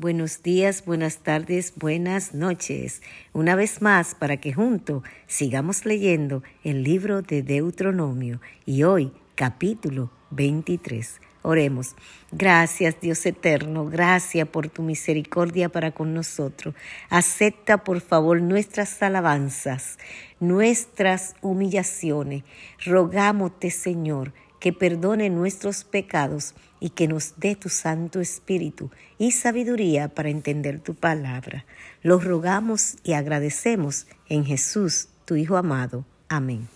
Buenos días, buenas tardes, buenas noches. Una vez más para que juntos sigamos leyendo el libro de Deuteronomio y hoy capítulo 23. Oremos. Gracias Dios eterno, gracias por tu misericordia para con nosotros. Acepta por favor nuestras alabanzas, nuestras humillaciones. Rogámote Señor que perdone nuestros pecados y que nos dé tu Santo Espíritu y sabiduría para entender tu palabra. Lo rogamos y agradecemos en Jesús, tu Hijo amado. Amén.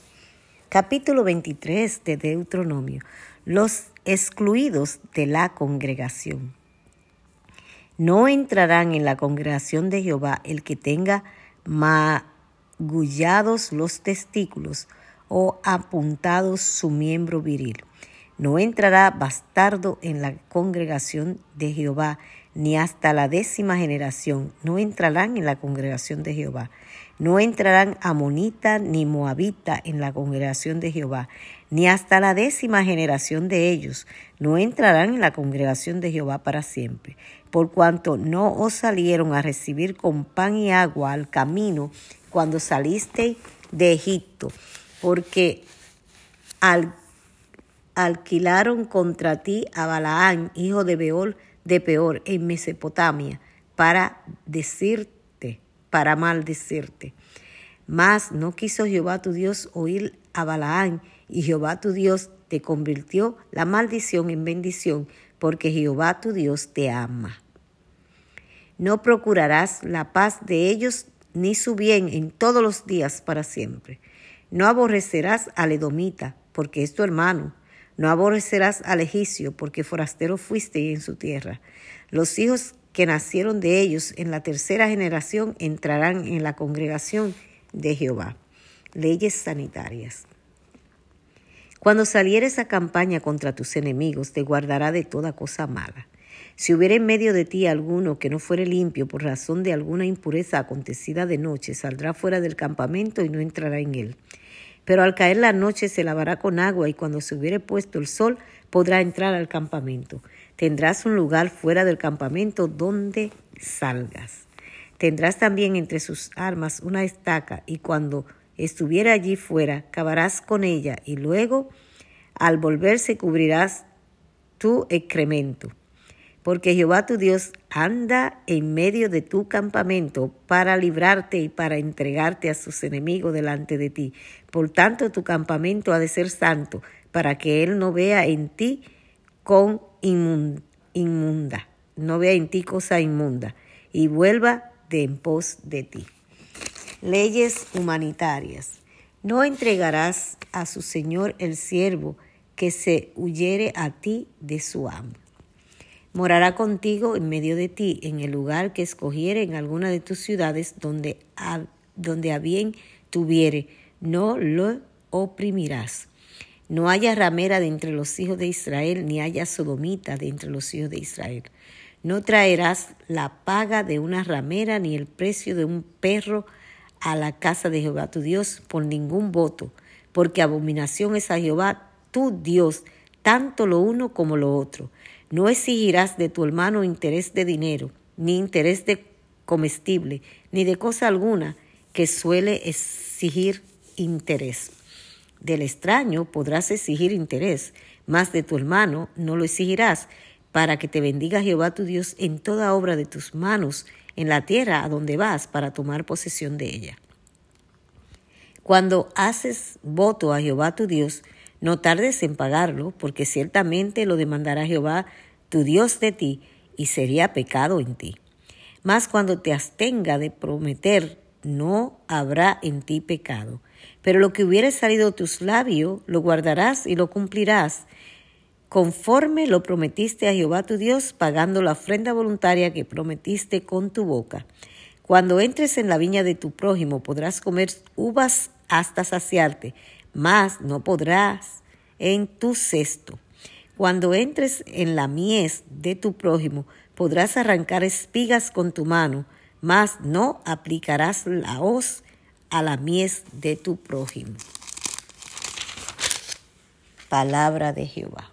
Capítulo 23 de Deuteronomio. Los excluidos de la congregación. No entrarán en la congregación de Jehová el que tenga magullados los testículos o apuntados su miembro viril. No entrará bastardo en la congregación de Jehová, ni hasta la décima generación no entrarán en la congregación de Jehová. No entrarán amonita ni moabita en la congregación de Jehová, ni hasta la décima generación de ellos no entrarán en la congregación de Jehová para siempre, por cuanto no os salieron a recibir con pan y agua al camino cuando salisteis de Egipto porque alquilaron contra ti a Balaán, hijo de Beol de Peor, en Mesopotamia, para decirte, para maldecirte. Mas no quiso Jehová tu Dios oír a Balaán, y Jehová tu Dios te convirtió la maldición en bendición, porque Jehová tu Dios te ama. No procurarás la paz de ellos ni su bien en todos los días para siempre no aborrecerás al edomita, porque es tu hermano. No aborrecerás al egipcio, porque forastero fuiste en su tierra. Los hijos que nacieron de ellos en la tercera generación entrarán en la congregación de Jehová. Leyes sanitarias. Cuando salieres a campaña contra tus enemigos, te guardará de toda cosa mala. Si hubiera en medio de ti alguno que no fuere limpio por razón de alguna impureza acontecida de noche, saldrá fuera del campamento y no entrará en él. Pero al caer la noche se lavará con agua y cuando se hubiere puesto el sol podrá entrar al campamento. Tendrás un lugar fuera del campamento donde salgas. Tendrás también entre sus armas una estaca y cuando estuviera allí fuera cavarás con ella y luego al volverse cubrirás tu excremento porque Jehová tu Dios anda en medio de tu campamento para librarte y para entregarte a sus enemigos delante de ti. Por tanto, tu campamento ha de ser santo, para que Él no vea en ti con inmunda, no vea en ti cosa inmunda, y vuelva de en pos de ti. Leyes humanitarias. No entregarás a su Señor el siervo que se huyere a ti de su amo morará contigo en medio de ti, en el lugar que escogiere en alguna de tus ciudades donde a, donde a bien tuviere, no lo oprimirás. No haya ramera de entre los hijos de Israel, ni haya sodomita de entre los hijos de Israel. No traerás la paga de una ramera, ni el precio de un perro a la casa de Jehová tu Dios por ningún voto, porque abominación es a Jehová tu Dios, tanto lo uno como lo otro no exigirás de tu hermano interés de dinero, ni interés de comestible, ni de cosa alguna que suele exigir interés. Del extraño podrás exigir interés, mas de tu hermano no lo exigirás, para que te bendiga Jehová tu Dios en toda obra de tus manos, en la tierra a donde vas para tomar posesión de ella. Cuando haces voto a Jehová tu Dios, no tardes en pagarlo, porque ciertamente lo demandará Jehová tu Dios de ti, y sería pecado en ti. Mas cuando te abstenga de prometer, no habrá en ti pecado. Pero lo que hubiere salido de tus labios, lo guardarás y lo cumplirás, conforme lo prometiste a Jehová tu Dios, pagando la ofrenda voluntaria que prometiste con tu boca. Cuando entres en la viña de tu prójimo, podrás comer uvas hasta saciarte, mas no podrás en tu cesto. Cuando entres en la mies de tu prójimo, podrás arrancar espigas con tu mano, mas no aplicarás la hoz a la mies de tu prójimo. Palabra de Jehová.